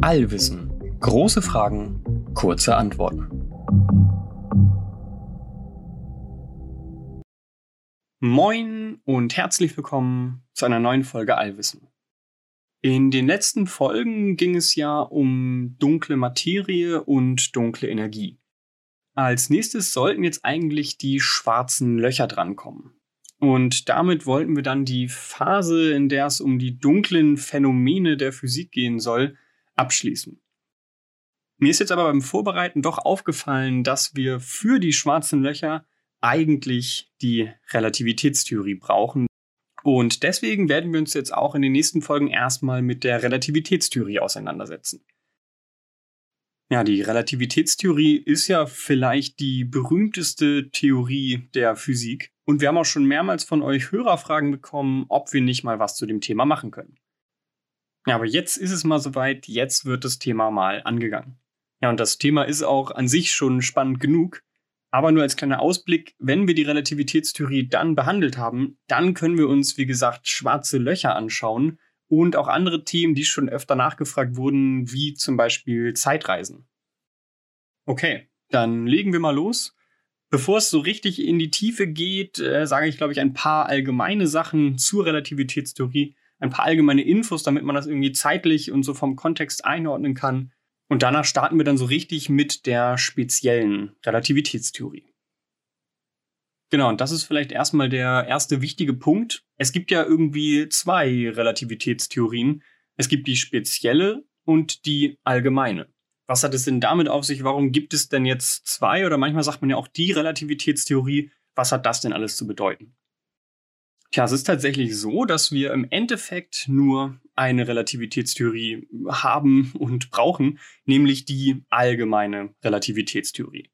Allwissen. Große Fragen, kurze Antworten. Moin und herzlich willkommen zu einer neuen Folge Allwissen. In den letzten Folgen ging es ja um dunkle Materie und dunkle Energie. Als nächstes sollten jetzt eigentlich die schwarzen Löcher drankommen. Und damit wollten wir dann die Phase, in der es um die dunklen Phänomene der Physik gehen soll, abschließen. Mir ist jetzt aber beim Vorbereiten doch aufgefallen, dass wir für die schwarzen Löcher eigentlich die Relativitätstheorie brauchen. Und deswegen werden wir uns jetzt auch in den nächsten Folgen erstmal mit der Relativitätstheorie auseinandersetzen. Ja, die Relativitätstheorie ist ja vielleicht die berühmteste Theorie der Physik. Und wir haben auch schon mehrmals von euch Hörerfragen bekommen, ob wir nicht mal was zu dem Thema machen können. Ja, aber jetzt ist es mal soweit, jetzt wird das Thema mal angegangen. Ja, und das Thema ist auch an sich schon spannend genug. Aber nur als kleiner Ausblick, wenn wir die Relativitätstheorie dann behandelt haben, dann können wir uns, wie gesagt, schwarze Löcher anschauen und auch andere Themen, die schon öfter nachgefragt wurden, wie zum Beispiel Zeitreisen. Okay, dann legen wir mal los. Bevor es so richtig in die Tiefe geht, äh, sage ich, glaube ich, ein paar allgemeine Sachen zur Relativitätstheorie ein paar allgemeine Infos, damit man das irgendwie zeitlich und so vom Kontext einordnen kann. Und danach starten wir dann so richtig mit der speziellen Relativitätstheorie. Genau, und das ist vielleicht erstmal der erste wichtige Punkt. Es gibt ja irgendwie zwei Relativitätstheorien. Es gibt die spezielle und die allgemeine. Was hat es denn damit auf sich? Warum gibt es denn jetzt zwei? Oder manchmal sagt man ja auch die Relativitätstheorie. Was hat das denn alles zu bedeuten? Tja, es ist tatsächlich so, dass wir im Endeffekt nur eine Relativitätstheorie haben und brauchen, nämlich die allgemeine Relativitätstheorie.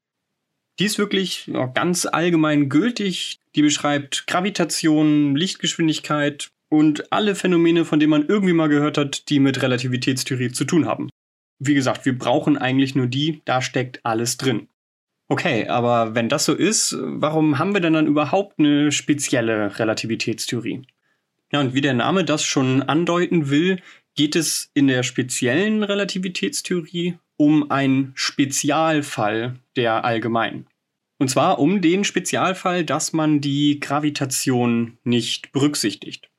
Die ist wirklich ganz allgemein gültig. Die beschreibt Gravitation, Lichtgeschwindigkeit und alle Phänomene, von denen man irgendwie mal gehört hat, die mit Relativitätstheorie zu tun haben. Wie gesagt, wir brauchen eigentlich nur die, da steckt alles drin. Okay, aber wenn das so ist, warum haben wir denn dann überhaupt eine spezielle Relativitätstheorie? Ja, und wie der Name das schon andeuten will, geht es in der speziellen Relativitätstheorie um einen Spezialfall der allgemeinen. Und zwar um den Spezialfall, dass man die Gravitation nicht berücksichtigt.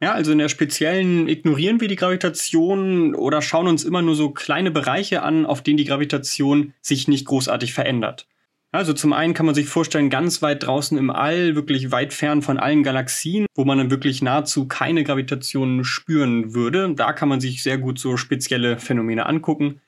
Ja, also in der speziellen ignorieren wir die Gravitation oder schauen uns immer nur so kleine Bereiche an, auf denen die Gravitation sich nicht großartig verändert. Also zum einen kann man sich vorstellen, ganz weit draußen im All, wirklich weit fern von allen Galaxien, wo man dann wirklich nahezu keine Gravitation spüren würde. Da kann man sich sehr gut so spezielle Phänomene angucken.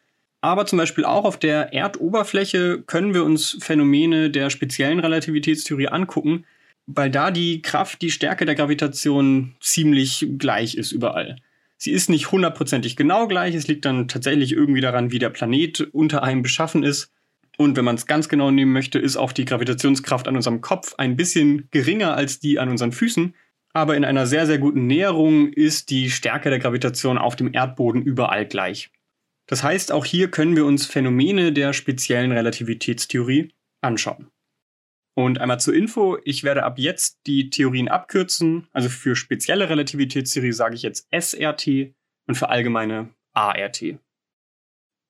Aber zum Beispiel auch auf der Erdoberfläche können wir uns Phänomene der speziellen Relativitätstheorie angucken, weil da die Kraft, die Stärke der Gravitation ziemlich gleich ist überall. Sie ist nicht hundertprozentig genau gleich, es liegt dann tatsächlich irgendwie daran, wie der Planet unter einem beschaffen ist. Und wenn man es ganz genau nehmen möchte, ist auch die Gravitationskraft an unserem Kopf ein bisschen geringer als die an unseren Füßen. Aber in einer sehr, sehr guten Näherung ist die Stärke der Gravitation auf dem Erdboden überall gleich. Das heißt, auch hier können wir uns Phänomene der speziellen Relativitätstheorie anschauen. Und einmal zur Info, ich werde ab jetzt die Theorien abkürzen. Also für spezielle Relativitätstheorie sage ich jetzt SRT und für allgemeine ART.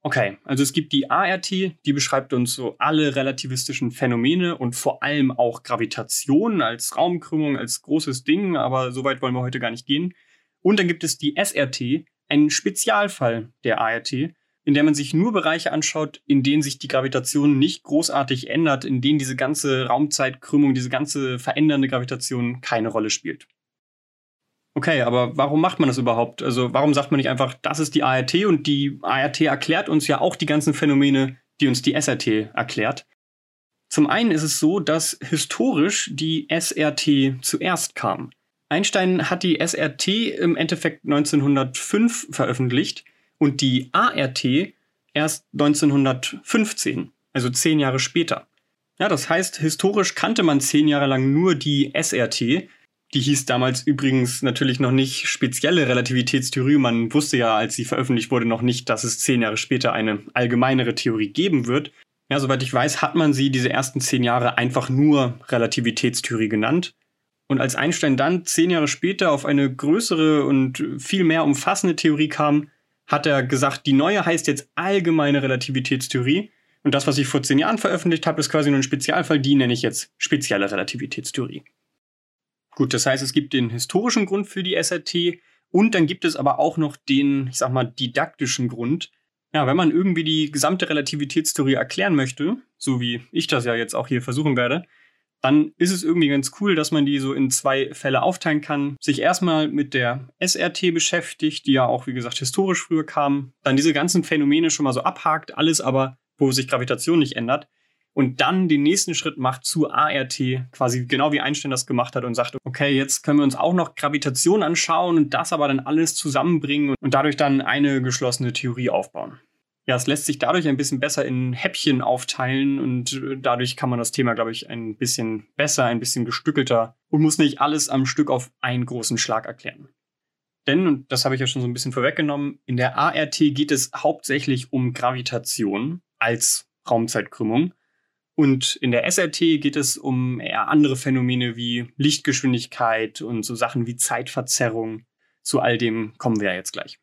Okay, also es gibt die ART, die beschreibt uns so alle relativistischen Phänomene und vor allem auch Gravitation als Raumkrümmung, als großes Ding, aber so weit wollen wir heute gar nicht gehen. Und dann gibt es die SRT, einen Spezialfall der ART, in der man sich nur Bereiche anschaut, in denen sich die Gravitation nicht großartig ändert, in denen diese ganze Raumzeitkrümmung, diese ganze verändernde Gravitation keine Rolle spielt. Okay, aber warum macht man das überhaupt? Also warum sagt man nicht einfach, das ist die ART und die ART erklärt uns ja auch die ganzen Phänomene, die uns die SRT erklärt? Zum einen ist es so, dass historisch die SRT zuerst kam. Einstein hat die SRT im Endeffekt 1905 veröffentlicht und die ART erst 1915, also zehn Jahre später. Ja, das heißt, historisch kannte man zehn Jahre lang nur die SRT, die hieß damals übrigens natürlich noch nicht spezielle Relativitätstheorie. Man wusste ja, als sie veröffentlicht wurde, noch nicht, dass es zehn Jahre später eine allgemeinere Theorie geben wird. Ja, soweit ich weiß, hat man sie diese ersten zehn Jahre einfach nur Relativitätstheorie genannt. Und als Einstein dann zehn Jahre später auf eine größere und viel mehr umfassende Theorie kam, hat er gesagt, die neue heißt jetzt allgemeine Relativitätstheorie. Und das, was ich vor zehn Jahren veröffentlicht habe, ist quasi nur ein Spezialfall. Die nenne ich jetzt spezielle Relativitätstheorie. Gut, das heißt, es gibt den historischen Grund für die SRT und dann gibt es aber auch noch den, ich sag mal, didaktischen Grund. Ja, wenn man irgendwie die gesamte Relativitätstheorie erklären möchte, so wie ich das ja jetzt auch hier versuchen werde, dann ist es irgendwie ganz cool, dass man die so in zwei Fälle aufteilen kann. Sich erstmal mit der SRT beschäftigt, die ja auch, wie gesagt, historisch früher kam. Dann diese ganzen Phänomene schon mal so abhakt, alles aber, wo sich Gravitation nicht ändert. Und dann den nächsten Schritt macht zu ART, quasi genau wie Einstein das gemacht hat und sagt, okay, jetzt können wir uns auch noch Gravitation anschauen und das aber dann alles zusammenbringen und dadurch dann eine geschlossene Theorie aufbauen ja, es lässt sich dadurch ein bisschen besser in Häppchen aufteilen und äh, dadurch kann man das Thema, glaube ich, ein bisschen besser, ein bisschen gestückelter und muss nicht alles am Stück auf einen großen Schlag erklären. Denn, und das habe ich ja schon so ein bisschen vorweggenommen, in der ART geht es hauptsächlich um Gravitation als Raumzeitkrümmung. Und in der SRT geht es um eher andere Phänomene wie Lichtgeschwindigkeit und so Sachen wie Zeitverzerrung. Zu all dem kommen wir ja jetzt gleich.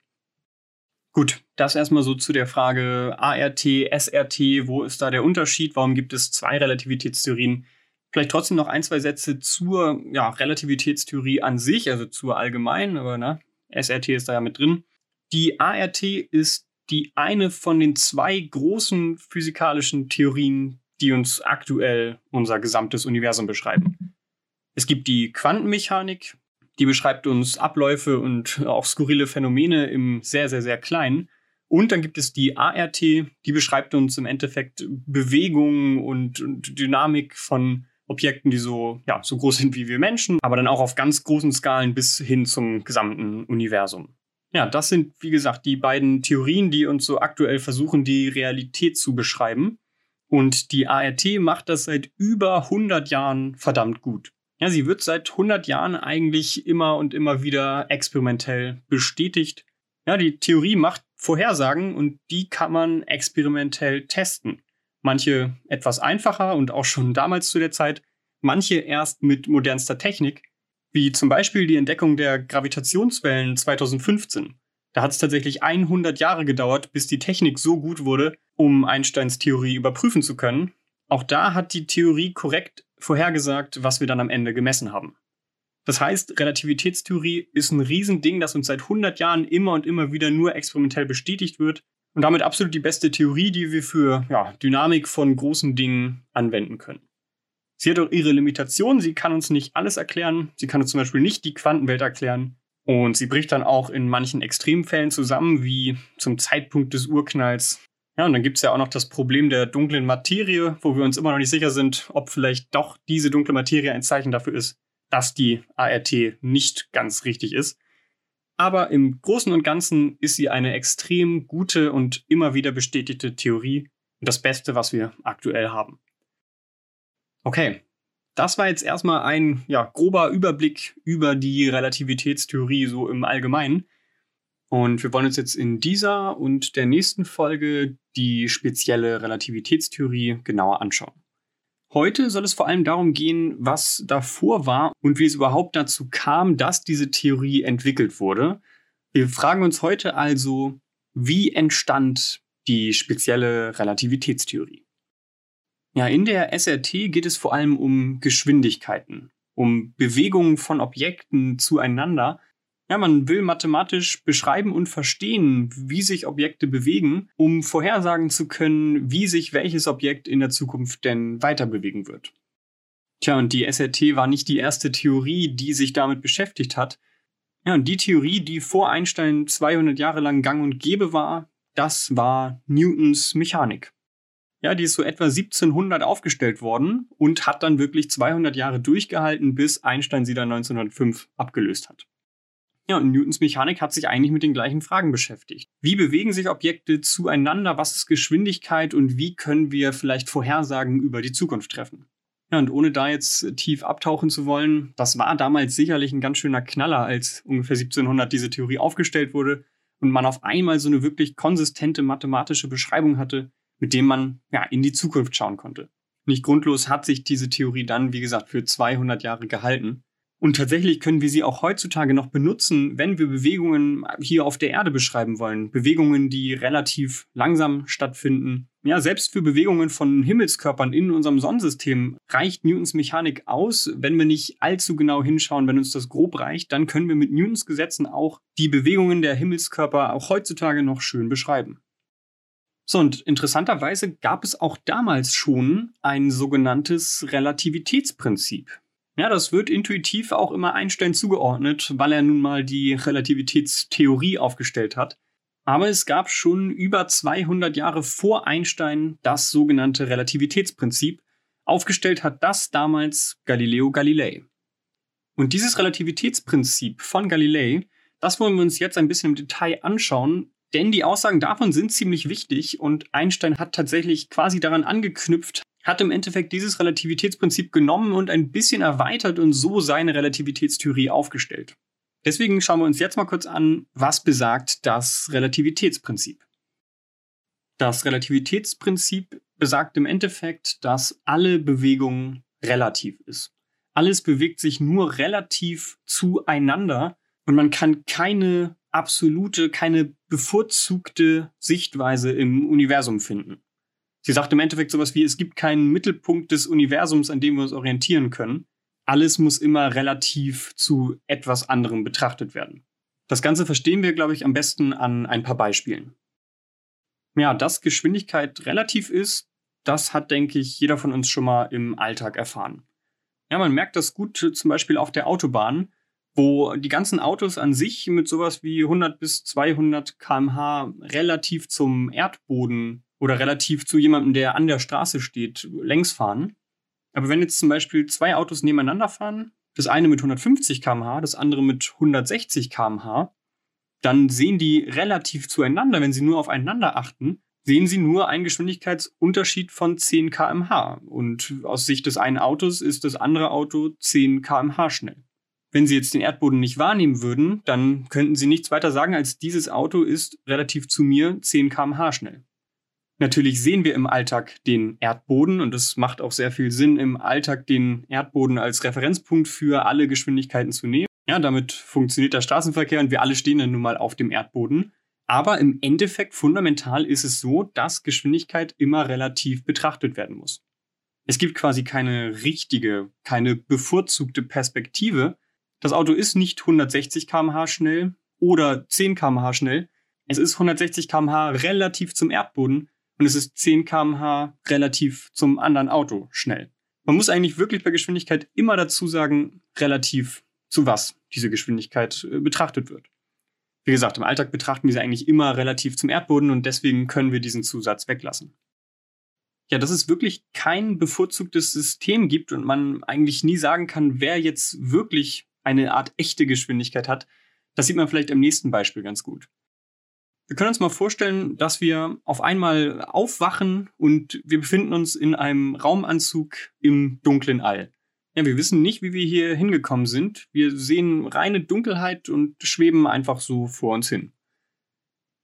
Gut, das erstmal so zu der Frage ART, SRT, wo ist da der Unterschied? Warum gibt es zwei Relativitätstheorien? Vielleicht trotzdem noch ein, zwei Sätze zur ja, Relativitätstheorie an sich, also zur allgemeinen, aber na, SRT ist da ja mit drin. Die ART ist die eine von den zwei großen physikalischen Theorien, die uns aktuell unser gesamtes Universum beschreiben. Es gibt die Quantenmechanik, die beschreibt uns Abläufe und auch skurrile Phänomene im sehr, sehr, sehr kleinen. Und dann gibt es die ART, die beschreibt uns im Endeffekt Bewegungen und, und Dynamik von Objekten, die so, ja, so groß sind wie wir Menschen, aber dann auch auf ganz großen Skalen bis hin zum gesamten Universum. Ja, das sind, wie gesagt, die beiden Theorien, die uns so aktuell versuchen, die Realität zu beschreiben. Und die ART macht das seit über 100 Jahren verdammt gut. Ja, sie wird seit 100 Jahren eigentlich immer und immer wieder experimentell bestätigt. Ja, die Theorie macht Vorhersagen und die kann man experimentell testen. Manche etwas einfacher und auch schon damals zu der Zeit, manche erst mit modernster Technik, wie zum Beispiel die Entdeckung der Gravitationswellen 2015. Da hat es tatsächlich 100 Jahre gedauert, bis die Technik so gut wurde, um Einsteins Theorie überprüfen zu können. Auch da hat die Theorie korrekt vorhergesagt, was wir dann am Ende gemessen haben. Das heißt, Relativitätstheorie ist ein Riesending, das uns seit 100 Jahren immer und immer wieder nur experimentell bestätigt wird und damit absolut die beste Theorie, die wir für ja, Dynamik von großen Dingen anwenden können. Sie hat auch ihre Limitationen, sie kann uns nicht alles erklären, sie kann uns zum Beispiel nicht die Quantenwelt erklären. Und sie bricht dann auch in manchen Extremfällen zusammen, wie zum Zeitpunkt des Urknalls. Ja, und dann gibt es ja auch noch das Problem der dunklen Materie, wo wir uns immer noch nicht sicher sind, ob vielleicht doch diese dunkle Materie ein Zeichen dafür ist, dass die ART nicht ganz richtig ist. Aber im Großen und Ganzen ist sie eine extrem gute und immer wieder bestätigte Theorie und das Beste, was wir aktuell haben. Okay, das war jetzt erstmal ein ja, grober Überblick über die Relativitätstheorie so im Allgemeinen. Und wir wollen uns jetzt in dieser und der nächsten Folge die spezielle Relativitätstheorie genauer anschauen. Heute soll es vor allem darum gehen, was davor war und wie es überhaupt dazu kam, dass diese Theorie entwickelt wurde. Wir fragen uns heute also, wie entstand die spezielle Relativitätstheorie? Ja, in der SRT geht es vor allem um Geschwindigkeiten, um Bewegungen von Objekten zueinander ja, man will mathematisch beschreiben und verstehen, wie sich Objekte bewegen, um vorhersagen zu können, wie sich welches Objekt in der Zukunft denn weiter bewegen wird. Tja, und die SRT war nicht die erste Theorie, die sich damit beschäftigt hat. Ja, und die Theorie, die vor Einstein 200 Jahre lang gang und gäbe war, das war Newtons Mechanik. Ja, die ist so etwa 1700 aufgestellt worden und hat dann wirklich 200 Jahre durchgehalten, bis Einstein sie dann 1905 abgelöst hat. Ja, und Newtons Mechanik hat sich eigentlich mit den gleichen Fragen beschäftigt. Wie bewegen sich Objekte zueinander? Was ist Geschwindigkeit? Und wie können wir vielleicht Vorhersagen über die Zukunft treffen? Ja, und ohne da jetzt tief abtauchen zu wollen, das war damals sicherlich ein ganz schöner Knaller, als ungefähr 1700 diese Theorie aufgestellt wurde und man auf einmal so eine wirklich konsistente mathematische Beschreibung hatte, mit dem man ja in die Zukunft schauen konnte. Nicht grundlos hat sich diese Theorie dann, wie gesagt, für 200 Jahre gehalten. Und tatsächlich können wir sie auch heutzutage noch benutzen, wenn wir Bewegungen hier auf der Erde beschreiben wollen. Bewegungen, die relativ langsam stattfinden. Ja, selbst für Bewegungen von Himmelskörpern in unserem Sonnensystem reicht Newtons Mechanik aus. Wenn wir nicht allzu genau hinschauen, wenn uns das grob reicht, dann können wir mit Newtons Gesetzen auch die Bewegungen der Himmelskörper auch heutzutage noch schön beschreiben. So, und interessanterweise gab es auch damals schon ein sogenanntes Relativitätsprinzip. Ja, das wird intuitiv auch immer Einstein zugeordnet, weil er nun mal die Relativitätstheorie aufgestellt hat. Aber es gab schon über 200 Jahre vor Einstein das sogenannte Relativitätsprinzip. Aufgestellt hat das damals Galileo Galilei. Und dieses Relativitätsprinzip von Galilei, das wollen wir uns jetzt ein bisschen im Detail anschauen, denn die Aussagen davon sind ziemlich wichtig und Einstein hat tatsächlich quasi daran angeknüpft, hat im Endeffekt dieses Relativitätsprinzip genommen und ein bisschen erweitert und so seine Relativitätstheorie aufgestellt. Deswegen schauen wir uns jetzt mal kurz an, was besagt das Relativitätsprinzip. Das Relativitätsprinzip besagt im Endeffekt, dass alle Bewegung relativ ist. Alles bewegt sich nur relativ zueinander und man kann keine absolute, keine bevorzugte Sichtweise im Universum finden. Sie sagt im Endeffekt sowas wie, es gibt keinen Mittelpunkt des Universums, an dem wir uns orientieren können. Alles muss immer relativ zu etwas anderem betrachtet werden. Das Ganze verstehen wir, glaube ich, am besten an ein paar Beispielen. Ja, dass Geschwindigkeit relativ ist, das hat, denke ich, jeder von uns schon mal im Alltag erfahren. Ja, man merkt das gut zum Beispiel auf der Autobahn, wo die ganzen Autos an sich mit sowas wie 100 bis 200 kmh relativ zum Erdboden oder relativ zu jemandem, der an der Straße steht, längs fahren. Aber wenn jetzt zum Beispiel zwei Autos nebeneinander fahren, das eine mit 150 km/h, das andere mit 160 km/h, dann sehen die relativ zueinander, wenn sie nur aufeinander achten, sehen sie nur einen Geschwindigkeitsunterschied von 10 km/h. Und aus Sicht des einen Autos ist das andere Auto 10 km/h schnell. Wenn Sie jetzt den Erdboden nicht wahrnehmen würden, dann könnten Sie nichts weiter sagen, als dieses Auto ist relativ zu mir 10 km/h schnell. Natürlich sehen wir im Alltag den Erdboden und es macht auch sehr viel Sinn, im Alltag den Erdboden als Referenzpunkt für alle Geschwindigkeiten zu nehmen. Ja, damit funktioniert der Straßenverkehr und wir alle stehen dann nun mal auf dem Erdboden. Aber im Endeffekt fundamental ist es so, dass Geschwindigkeit immer relativ betrachtet werden muss. Es gibt quasi keine richtige, keine bevorzugte Perspektive. Das Auto ist nicht 160 km/h schnell oder 10 km/h schnell. Es ist 160 km/h relativ zum Erdboden und es ist 10 km/h relativ zum anderen Auto schnell. Man muss eigentlich wirklich bei Geschwindigkeit immer dazu sagen, relativ zu was diese Geschwindigkeit äh, betrachtet wird. Wie gesagt, im Alltag betrachten wir sie eigentlich immer relativ zum Erdboden und deswegen können wir diesen Zusatz weglassen. Ja, dass es wirklich kein bevorzugtes System gibt und man eigentlich nie sagen kann, wer jetzt wirklich eine Art echte Geschwindigkeit hat, das sieht man vielleicht am nächsten Beispiel ganz gut. Wir können uns mal vorstellen, dass wir auf einmal aufwachen und wir befinden uns in einem Raumanzug im dunklen All. Ja, wir wissen nicht, wie wir hier hingekommen sind. Wir sehen reine Dunkelheit und schweben einfach so vor uns hin.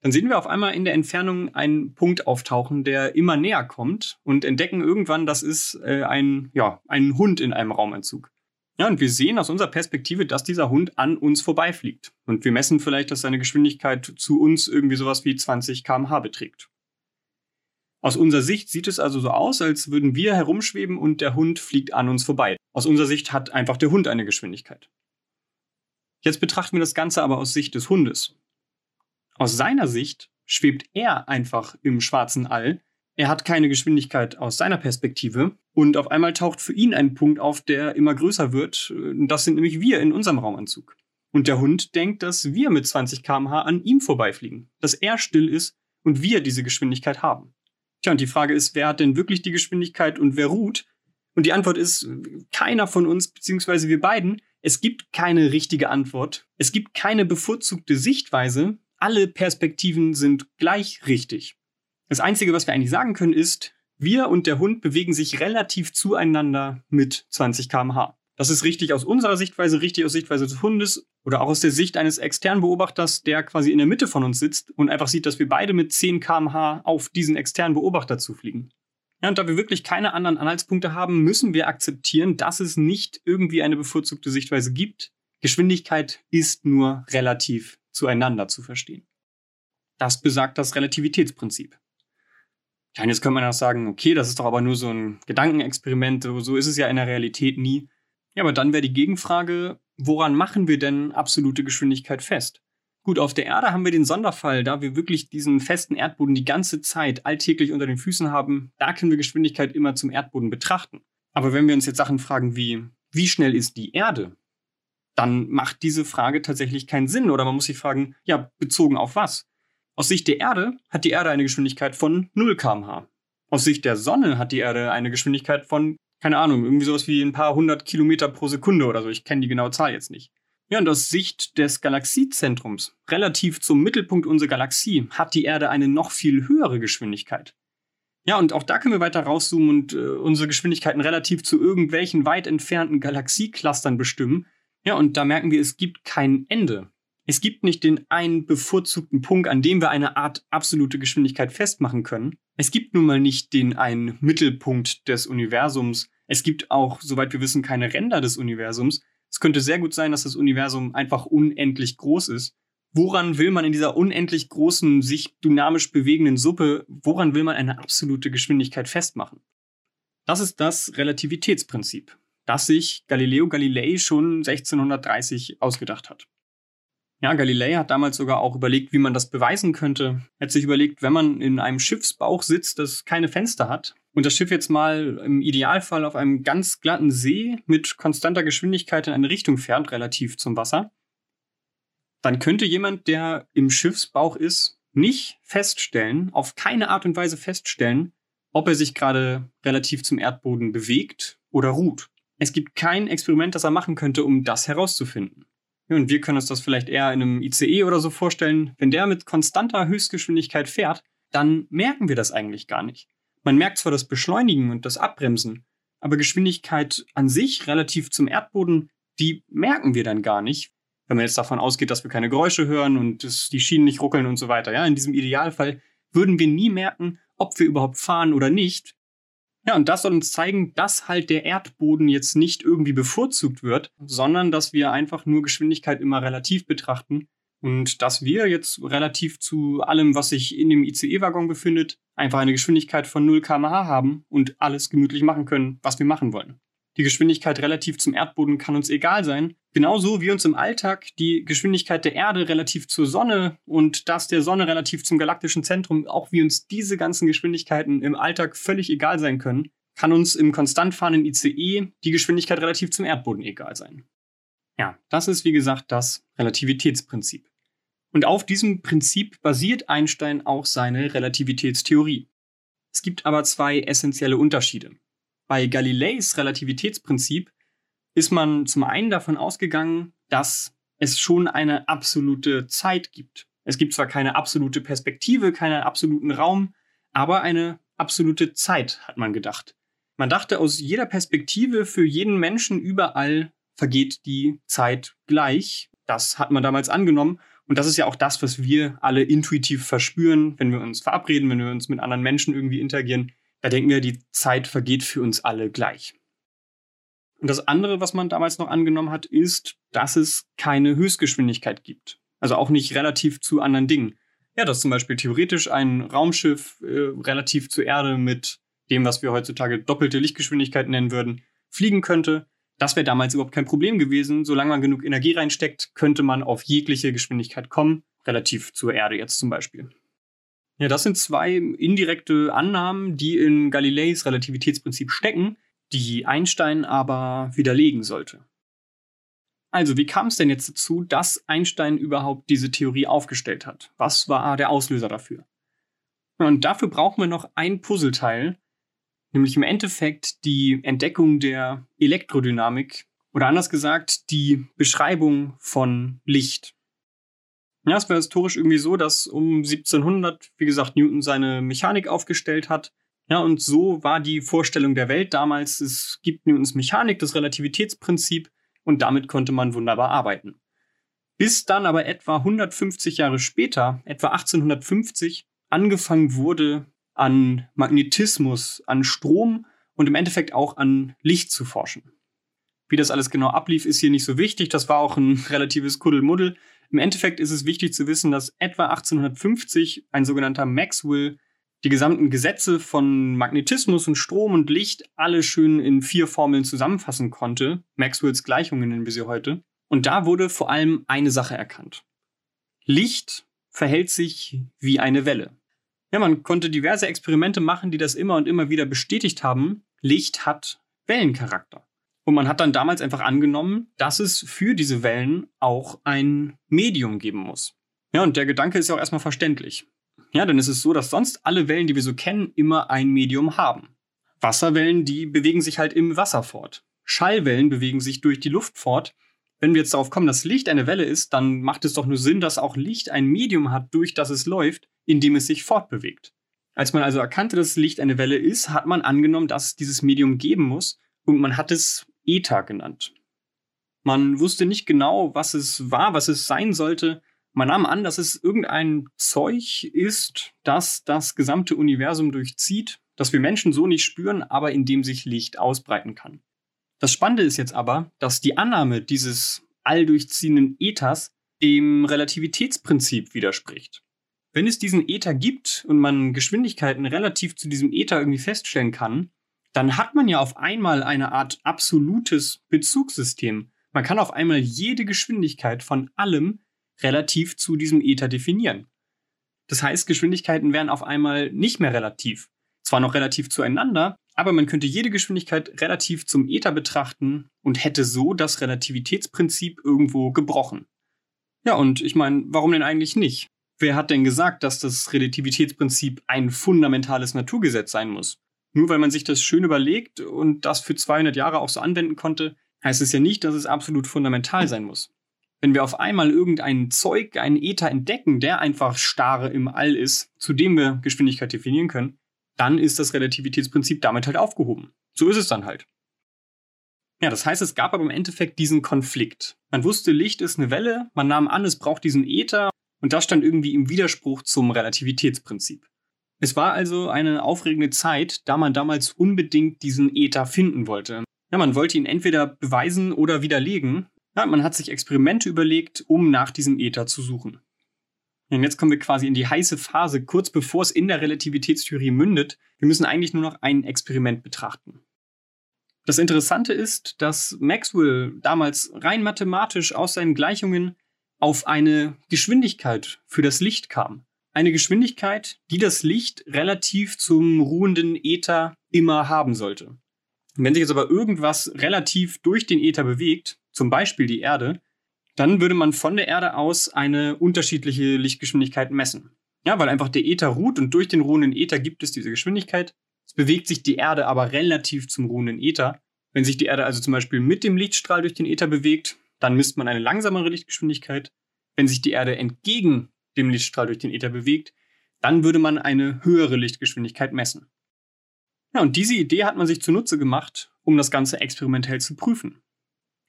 Dann sehen wir auf einmal in der Entfernung einen Punkt auftauchen, der immer näher kommt und entdecken irgendwann, das ist äh, ein, ja, ein Hund in einem Raumanzug. Ja, und wir sehen aus unserer Perspektive, dass dieser Hund an uns vorbeifliegt. Und wir messen vielleicht, dass seine Geschwindigkeit zu uns irgendwie sowas wie 20 km/h beträgt. Aus unserer Sicht sieht es also so aus, als würden wir herumschweben und der Hund fliegt an uns vorbei. Aus unserer Sicht hat einfach der Hund eine Geschwindigkeit. Jetzt betrachten wir das Ganze aber aus Sicht des Hundes. Aus seiner Sicht schwebt er einfach im schwarzen All er hat keine Geschwindigkeit aus seiner Perspektive und auf einmal taucht für ihn ein Punkt auf, der immer größer wird. Das sind nämlich wir in unserem Raumanzug. Und der Hund denkt, dass wir mit 20 km/h an ihm vorbeifliegen, dass er still ist und wir diese Geschwindigkeit haben. Tja, und die Frage ist, wer hat denn wirklich die Geschwindigkeit und wer ruht? Und die Antwort ist, keiner von uns, beziehungsweise wir beiden. Es gibt keine richtige Antwort. Es gibt keine bevorzugte Sichtweise. Alle Perspektiven sind gleich richtig. Das Einzige, was wir eigentlich sagen können, ist, wir und der Hund bewegen sich relativ zueinander mit 20 km/h. Das ist richtig aus unserer Sichtweise, richtig aus Sichtweise des Hundes oder auch aus der Sicht eines externen Beobachters, der quasi in der Mitte von uns sitzt und einfach sieht, dass wir beide mit 10 km/h auf diesen externen Beobachter zufliegen. Ja, und da wir wirklich keine anderen Anhaltspunkte haben, müssen wir akzeptieren, dass es nicht irgendwie eine bevorzugte Sichtweise gibt. Geschwindigkeit ist nur relativ zueinander zu verstehen. Das besagt das Relativitätsprinzip. Und jetzt könnte man auch sagen, okay, das ist doch aber nur so ein Gedankenexperiment, so ist es ja in der Realität nie. Ja, aber dann wäre die Gegenfrage, woran machen wir denn absolute Geschwindigkeit fest? Gut, auf der Erde haben wir den Sonderfall, da wir wirklich diesen festen Erdboden die ganze Zeit alltäglich unter den Füßen haben, da können wir Geschwindigkeit immer zum Erdboden betrachten. Aber wenn wir uns jetzt Sachen fragen wie, wie schnell ist die Erde? Dann macht diese Frage tatsächlich keinen Sinn. Oder man muss sich fragen, ja, bezogen auf was? Aus Sicht der Erde hat die Erde eine Geschwindigkeit von 0 kmh. Aus Sicht der Sonne hat die Erde eine Geschwindigkeit von, keine Ahnung, irgendwie sowas wie ein paar hundert Kilometer pro Sekunde oder so. Ich kenne die genaue Zahl jetzt nicht. Ja, und aus Sicht des Galaxiezentrums, relativ zum Mittelpunkt unserer Galaxie, hat die Erde eine noch viel höhere Geschwindigkeit. Ja, und auch da können wir weiter rauszoomen und äh, unsere Geschwindigkeiten relativ zu irgendwelchen weit entfernten Galaxieclustern bestimmen. Ja, und da merken wir, es gibt kein Ende. Es gibt nicht den einen bevorzugten Punkt, an dem wir eine Art absolute Geschwindigkeit festmachen können. Es gibt nun mal nicht den einen Mittelpunkt des Universums. Es gibt auch, soweit wir wissen, keine Ränder des Universums. Es könnte sehr gut sein, dass das Universum einfach unendlich groß ist. Woran will man in dieser unendlich großen, sich dynamisch bewegenden Suppe, woran will man eine absolute Geschwindigkeit festmachen? Das ist das Relativitätsprinzip, das sich Galileo Galilei schon 1630 ausgedacht hat. Ja, Galilei hat damals sogar auch überlegt, wie man das beweisen könnte. Er hat sich überlegt, wenn man in einem Schiffsbauch sitzt, das keine Fenster hat, und das Schiff jetzt mal im Idealfall auf einem ganz glatten See mit konstanter Geschwindigkeit in eine Richtung fährt, relativ zum Wasser, dann könnte jemand, der im Schiffsbauch ist, nicht feststellen, auf keine Art und Weise feststellen, ob er sich gerade relativ zum Erdboden bewegt oder ruht. Es gibt kein Experiment, das er machen könnte, um das herauszufinden. Und wir können uns das vielleicht eher in einem ICE oder so vorstellen. Wenn der mit konstanter Höchstgeschwindigkeit fährt, dann merken wir das eigentlich gar nicht. Man merkt zwar das Beschleunigen und das Abbremsen, aber Geschwindigkeit an sich relativ zum Erdboden, die merken wir dann gar nicht, wenn man jetzt davon ausgeht, dass wir keine Geräusche hören und dass die Schienen nicht ruckeln und so weiter. Ja, in diesem Idealfall würden wir nie merken, ob wir überhaupt fahren oder nicht. Ja, und das soll uns zeigen, dass halt der Erdboden jetzt nicht irgendwie bevorzugt wird, sondern dass wir einfach nur Geschwindigkeit immer relativ betrachten und dass wir jetzt relativ zu allem, was sich in dem ICE-Waggon befindet, einfach eine Geschwindigkeit von 0 km/h haben und alles gemütlich machen können, was wir machen wollen. Die Geschwindigkeit relativ zum Erdboden kann uns egal sein, genauso wie uns im Alltag die Geschwindigkeit der Erde relativ zur Sonne und das der Sonne relativ zum galaktischen Zentrum, auch wie uns diese ganzen Geschwindigkeiten im Alltag völlig egal sein können, kann uns im konstant fahrenden ICE die Geschwindigkeit relativ zum Erdboden egal sein. Ja, das ist wie gesagt das Relativitätsprinzip. Und auf diesem Prinzip basiert Einstein auch seine Relativitätstheorie. Es gibt aber zwei essentielle Unterschiede. Bei Galileis Relativitätsprinzip ist man zum einen davon ausgegangen, dass es schon eine absolute Zeit gibt. Es gibt zwar keine absolute Perspektive, keinen absoluten Raum, aber eine absolute Zeit, hat man gedacht. Man dachte, aus jeder Perspektive für jeden Menschen überall vergeht die Zeit gleich. Das hat man damals angenommen und das ist ja auch das, was wir alle intuitiv verspüren, wenn wir uns verabreden, wenn wir uns mit anderen Menschen irgendwie interagieren. Da denken wir, die Zeit vergeht für uns alle gleich. Und das andere, was man damals noch angenommen hat, ist, dass es keine Höchstgeschwindigkeit gibt. Also auch nicht relativ zu anderen Dingen. Ja, dass zum Beispiel theoretisch ein Raumschiff äh, relativ zur Erde mit dem, was wir heutzutage doppelte Lichtgeschwindigkeit nennen würden, fliegen könnte. Das wäre damals überhaupt kein Problem gewesen. Solange man genug Energie reinsteckt, könnte man auf jegliche Geschwindigkeit kommen, relativ zur Erde jetzt zum Beispiel. Ja, das sind zwei indirekte Annahmen, die in Galileis Relativitätsprinzip stecken, die Einstein aber widerlegen sollte. Also, wie kam es denn jetzt dazu, dass Einstein überhaupt diese Theorie aufgestellt hat? Was war der Auslöser dafür? Und dafür brauchen wir noch ein Puzzleteil, nämlich im Endeffekt die Entdeckung der Elektrodynamik oder anders gesagt die Beschreibung von Licht. Ja, es war historisch irgendwie so, dass um 1700, wie gesagt, Newton seine Mechanik aufgestellt hat. Ja, und so war die Vorstellung der Welt damals, es gibt Newtons Mechanik, das Relativitätsprinzip, und damit konnte man wunderbar arbeiten. Bis dann aber etwa 150 Jahre später, etwa 1850, angefangen wurde, an Magnetismus, an Strom und im Endeffekt auch an Licht zu forschen. Wie das alles genau ablief, ist hier nicht so wichtig. Das war auch ein relatives Kuddelmuddel. Im Endeffekt ist es wichtig zu wissen, dass etwa 1850 ein sogenannter Maxwell die gesamten Gesetze von Magnetismus und Strom und Licht alle schön in vier Formeln zusammenfassen konnte. Maxwells Gleichungen nennen wir sie heute. Und da wurde vor allem eine Sache erkannt. Licht verhält sich wie eine Welle. Ja, man konnte diverse Experimente machen, die das immer und immer wieder bestätigt haben. Licht hat Wellencharakter. Und man hat dann damals einfach angenommen, dass es für diese Wellen auch ein Medium geben muss. Ja, und der Gedanke ist ja auch erstmal verständlich. Ja, denn es ist so, dass sonst alle Wellen, die wir so kennen, immer ein Medium haben. Wasserwellen, die bewegen sich halt im Wasser fort. Schallwellen bewegen sich durch die Luft fort. Wenn wir jetzt darauf kommen, dass Licht eine Welle ist, dann macht es doch nur Sinn, dass auch Licht ein Medium hat, durch das es läuft, in dem es sich fortbewegt. Als man also erkannte, dass Licht eine Welle ist, hat man angenommen, dass es dieses Medium geben muss und man hat es Ether genannt. Man wusste nicht genau, was es war, was es sein sollte, man nahm an, dass es irgendein Zeug ist, das das gesamte Universum durchzieht, das wir Menschen so nicht spüren, aber in dem sich Licht ausbreiten kann. Das Spannende ist jetzt aber, dass die Annahme dieses alldurchziehenden Ethers dem Relativitätsprinzip widerspricht. Wenn es diesen Ether gibt und man Geschwindigkeiten relativ zu diesem Ether irgendwie feststellen kann, dann hat man ja auf einmal eine Art absolutes Bezugssystem. Man kann auf einmal jede Geschwindigkeit von allem relativ zu diesem Ether definieren. Das heißt, Geschwindigkeiten wären auf einmal nicht mehr relativ. Zwar noch relativ zueinander, aber man könnte jede Geschwindigkeit relativ zum Ether betrachten und hätte so das Relativitätsprinzip irgendwo gebrochen. Ja, und ich meine, warum denn eigentlich nicht? Wer hat denn gesagt, dass das Relativitätsprinzip ein fundamentales Naturgesetz sein muss? Nur weil man sich das schön überlegt und das für 200 Jahre auch so anwenden konnte, heißt es ja nicht, dass es absolut fundamental sein muss. Wenn wir auf einmal irgendein Zeug, einen Ether entdecken, der einfach starre im All ist, zu dem wir Geschwindigkeit definieren können, dann ist das Relativitätsprinzip damit halt aufgehoben. So ist es dann halt. Ja, das heißt, es gab aber im Endeffekt diesen Konflikt. Man wusste, Licht ist eine Welle, man nahm an, es braucht diesen Ether und das stand irgendwie im Widerspruch zum Relativitätsprinzip. Es war also eine aufregende Zeit, da man damals unbedingt diesen Ether finden wollte. Ja, man wollte ihn entweder beweisen oder widerlegen ja, man hat sich Experimente überlegt, um nach diesem Ether zu suchen. Und jetzt kommen wir quasi in die heiße Phase, kurz bevor es in der Relativitätstheorie mündet. Wir müssen eigentlich nur noch ein Experiment betrachten. Das Interessante ist, dass Maxwell damals rein mathematisch aus seinen Gleichungen auf eine Geschwindigkeit für das Licht kam. Eine Geschwindigkeit, die das Licht relativ zum ruhenden Äther immer haben sollte. Wenn sich jetzt aber irgendwas relativ durch den Äther bewegt, zum Beispiel die Erde, dann würde man von der Erde aus eine unterschiedliche Lichtgeschwindigkeit messen. Ja, weil einfach der Äther ruht und durch den ruhenden Äther gibt es diese Geschwindigkeit. Es bewegt sich die Erde aber relativ zum ruhenden Äther. Wenn sich die Erde also zum Beispiel mit dem Lichtstrahl durch den Äther bewegt, dann misst man eine langsamere Lichtgeschwindigkeit. Wenn sich die Erde entgegen dem Lichtstrahl durch den Äther bewegt, dann würde man eine höhere Lichtgeschwindigkeit messen. Ja, und diese Idee hat man sich zunutze gemacht, um das Ganze experimentell zu prüfen.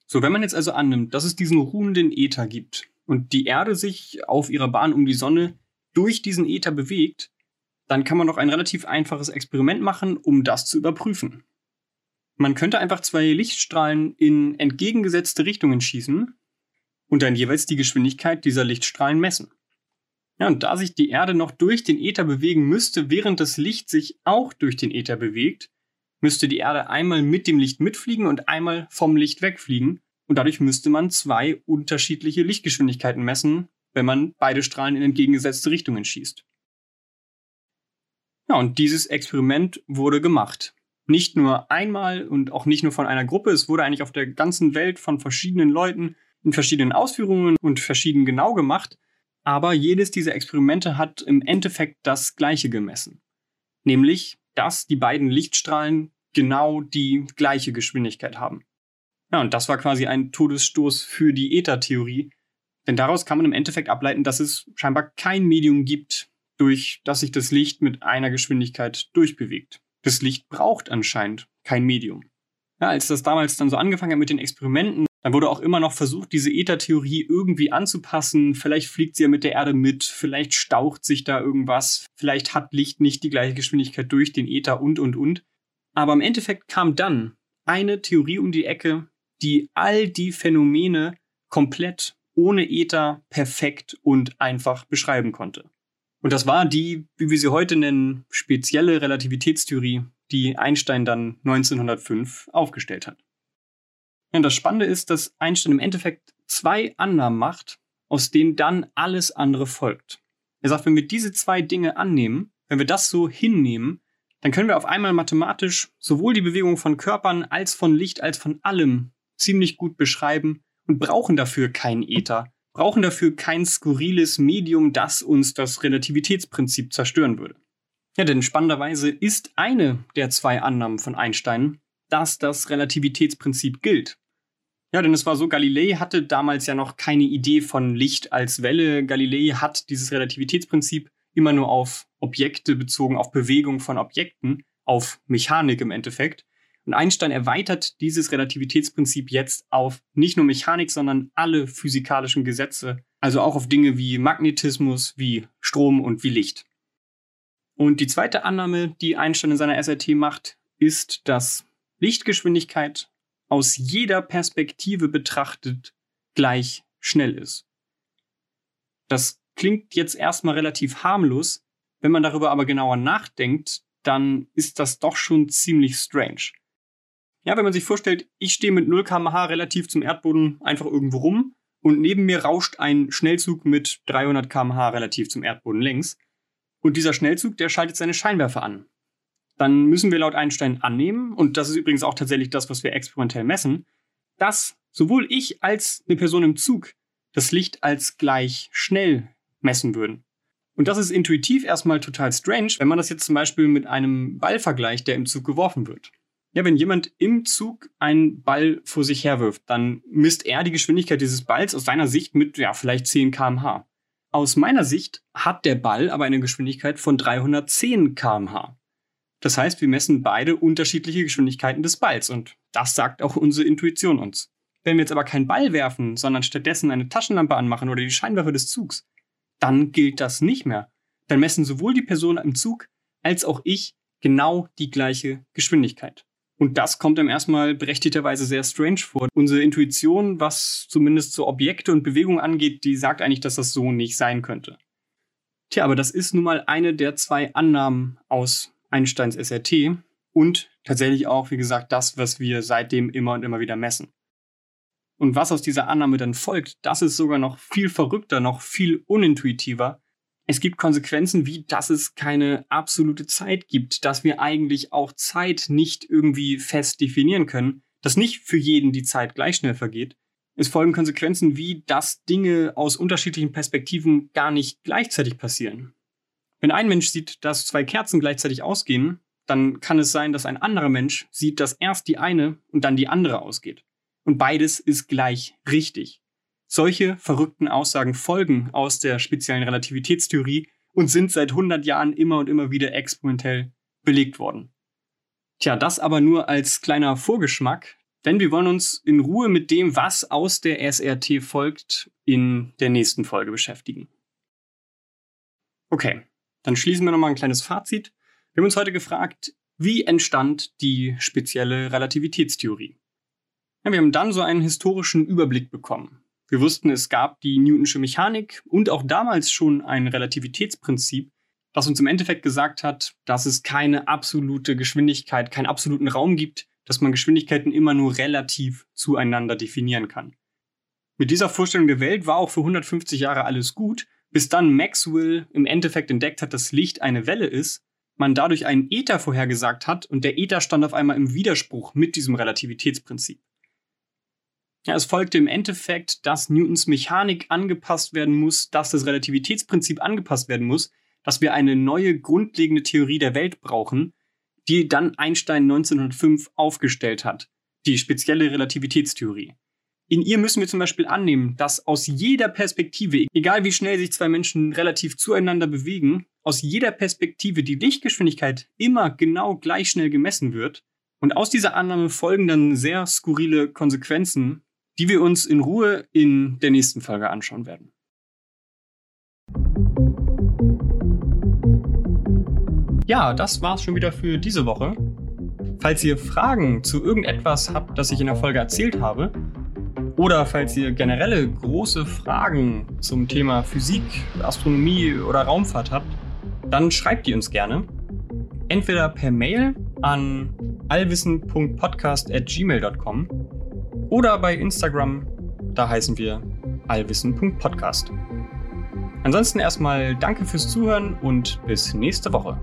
So, wenn man jetzt also annimmt, dass es diesen ruhenden Äther gibt und die Erde sich auf ihrer Bahn um die Sonne durch diesen Äther bewegt, dann kann man noch ein relativ einfaches Experiment machen, um das zu überprüfen. Man könnte einfach zwei Lichtstrahlen in entgegengesetzte Richtungen schießen und dann jeweils die Geschwindigkeit dieser Lichtstrahlen messen. Ja, und da sich die Erde noch durch den Äther bewegen müsste, während das Licht sich auch durch den Äther bewegt, müsste die Erde einmal mit dem Licht mitfliegen und einmal vom Licht wegfliegen. Und dadurch müsste man zwei unterschiedliche Lichtgeschwindigkeiten messen, wenn man beide Strahlen in entgegengesetzte Richtungen schießt. Ja, und dieses Experiment wurde gemacht. Nicht nur einmal und auch nicht nur von einer Gruppe, es wurde eigentlich auf der ganzen Welt von verschiedenen Leuten in verschiedenen Ausführungen und verschieden genau gemacht, aber jedes dieser Experimente hat im Endeffekt das gleiche gemessen. Nämlich dass die beiden Lichtstrahlen genau die gleiche Geschwindigkeit haben. Ja, und das war quasi ein Todesstoß für die Äther-Theorie. Denn daraus kann man im Endeffekt ableiten, dass es scheinbar kein Medium gibt, durch das sich das Licht mit einer Geschwindigkeit durchbewegt. Das Licht braucht anscheinend kein Medium. Ja, als das damals dann so angefangen hat mit den Experimenten, Dann wurde auch immer noch versucht, diese Äthertheorie irgendwie anzupassen. Vielleicht fliegt sie ja mit der Erde mit, vielleicht staucht sich da irgendwas, vielleicht hat Licht nicht die gleiche Geschwindigkeit durch den Äther und, und, und. Aber im Endeffekt kam dann eine Theorie um die Ecke, die all die Phänomene komplett ohne Äther perfekt und einfach beschreiben konnte. Und das war die, wie wir sie heute nennen, spezielle Relativitätstheorie, die Einstein dann 1905 aufgestellt hat. Und das Spannende ist, dass Einstein im Endeffekt zwei Annahmen macht, aus denen dann alles andere folgt. Er sagt, wenn wir diese zwei Dinge annehmen, wenn wir das so hinnehmen, dann können wir auf einmal mathematisch sowohl die Bewegung von Körpern als von Licht als von allem ziemlich gut beschreiben und brauchen dafür keinen Äther, brauchen dafür kein skurriles Medium, das uns das Relativitätsprinzip zerstören würde. Ja, denn spannenderweise ist eine der zwei Annahmen von Einstein, dass das Relativitätsprinzip gilt. Ja, denn es war so, Galilei hatte damals ja noch keine Idee von Licht als Welle. Galilei hat dieses Relativitätsprinzip immer nur auf Objekte bezogen, auf Bewegung von Objekten, auf Mechanik im Endeffekt. Und Einstein erweitert dieses Relativitätsprinzip jetzt auf nicht nur Mechanik, sondern alle physikalischen Gesetze, also auch auf Dinge wie Magnetismus, wie Strom und wie Licht. Und die zweite Annahme, die Einstein in seiner SRT macht, ist, dass Lichtgeschwindigkeit aus jeder Perspektive betrachtet gleich schnell ist. Das klingt jetzt erstmal relativ harmlos, wenn man darüber aber genauer nachdenkt, dann ist das doch schon ziemlich strange. Ja, wenn man sich vorstellt, ich stehe mit 0 km/h relativ zum Erdboden einfach irgendwo rum und neben mir rauscht ein Schnellzug mit 300 km/h relativ zum Erdboden längs. Und dieser Schnellzug, der schaltet seine Scheinwerfer an. Dann müssen wir laut Einstein annehmen, und das ist übrigens auch tatsächlich das, was wir experimentell messen, dass sowohl ich als eine Person im Zug das Licht als gleich schnell messen würden. Und das ist intuitiv erstmal total strange, wenn man das jetzt zum Beispiel mit einem Ball vergleicht, der im Zug geworfen wird. Ja, wenn jemand im Zug einen Ball vor sich herwirft, dann misst er die Geschwindigkeit dieses Balls aus seiner Sicht mit, ja, vielleicht 10 kmh. Aus meiner Sicht hat der Ball aber eine Geschwindigkeit von 310 kmh. Das heißt, wir messen beide unterschiedliche Geschwindigkeiten des Balls und das sagt auch unsere Intuition uns. Wenn wir jetzt aber keinen Ball werfen, sondern stattdessen eine Taschenlampe anmachen oder die Scheinwerfer des Zugs, dann gilt das nicht mehr. Dann messen sowohl die Person im Zug als auch ich genau die gleiche Geschwindigkeit. Und das kommt einem erstmal berechtigterweise sehr strange vor. Unsere Intuition, was zumindest so Objekte und Bewegungen angeht, die sagt eigentlich, dass das so nicht sein könnte. Tja, aber das ist nun mal eine der zwei Annahmen aus Einsteins SRT und tatsächlich auch, wie gesagt, das, was wir seitdem immer und immer wieder messen. Und was aus dieser Annahme dann folgt, das ist sogar noch viel verrückter, noch viel unintuitiver. Es gibt Konsequenzen wie, dass es keine absolute Zeit gibt, dass wir eigentlich auch Zeit nicht irgendwie fest definieren können, dass nicht für jeden die Zeit gleich schnell vergeht. Es folgen Konsequenzen wie, dass Dinge aus unterschiedlichen Perspektiven gar nicht gleichzeitig passieren. Wenn ein Mensch sieht, dass zwei Kerzen gleichzeitig ausgehen, dann kann es sein, dass ein anderer Mensch sieht, dass erst die eine und dann die andere ausgeht. Und beides ist gleich richtig. Solche verrückten Aussagen folgen aus der speziellen Relativitätstheorie und sind seit 100 Jahren immer und immer wieder experimentell belegt worden. Tja, das aber nur als kleiner Vorgeschmack, denn wir wollen uns in Ruhe mit dem, was aus der SRT folgt, in der nächsten Folge beschäftigen. Okay, dann schließen wir nochmal ein kleines Fazit. Wir haben uns heute gefragt, wie entstand die spezielle Relativitätstheorie? Ja, wir haben dann so einen historischen Überblick bekommen. Wir wussten, es gab die Newtonsche Mechanik und auch damals schon ein Relativitätsprinzip, das uns im Endeffekt gesagt hat, dass es keine absolute Geschwindigkeit, keinen absoluten Raum gibt, dass man Geschwindigkeiten immer nur relativ zueinander definieren kann. Mit dieser Vorstellung der Welt war auch für 150 Jahre alles gut, bis dann Maxwell im Endeffekt entdeckt hat, dass Licht eine Welle ist, man dadurch einen Äther vorhergesagt hat und der Äther stand auf einmal im Widerspruch mit diesem Relativitätsprinzip. Ja, es folgte im Endeffekt, dass Newtons Mechanik angepasst werden muss, dass das Relativitätsprinzip angepasst werden muss, dass wir eine neue grundlegende Theorie der Welt brauchen, die dann Einstein 1905 aufgestellt hat, die spezielle Relativitätstheorie. In ihr müssen wir zum Beispiel annehmen, dass aus jeder Perspektive, egal wie schnell sich zwei Menschen relativ zueinander bewegen, aus jeder Perspektive die Lichtgeschwindigkeit immer genau gleich schnell gemessen wird. Und aus dieser Annahme folgen dann sehr skurrile Konsequenzen, die wir uns in Ruhe in der nächsten Folge anschauen werden. Ja, das war's schon wieder für diese Woche. Falls ihr Fragen zu irgendetwas habt, das ich in der Folge erzählt habe, oder falls ihr generelle große Fragen zum Thema Physik, Astronomie oder Raumfahrt habt, dann schreibt die uns gerne. Entweder per Mail an allwissen.podcast.gmail.com oder bei Instagram, da heißen wir allwissen.podcast. Ansonsten erstmal danke fürs Zuhören und bis nächste Woche.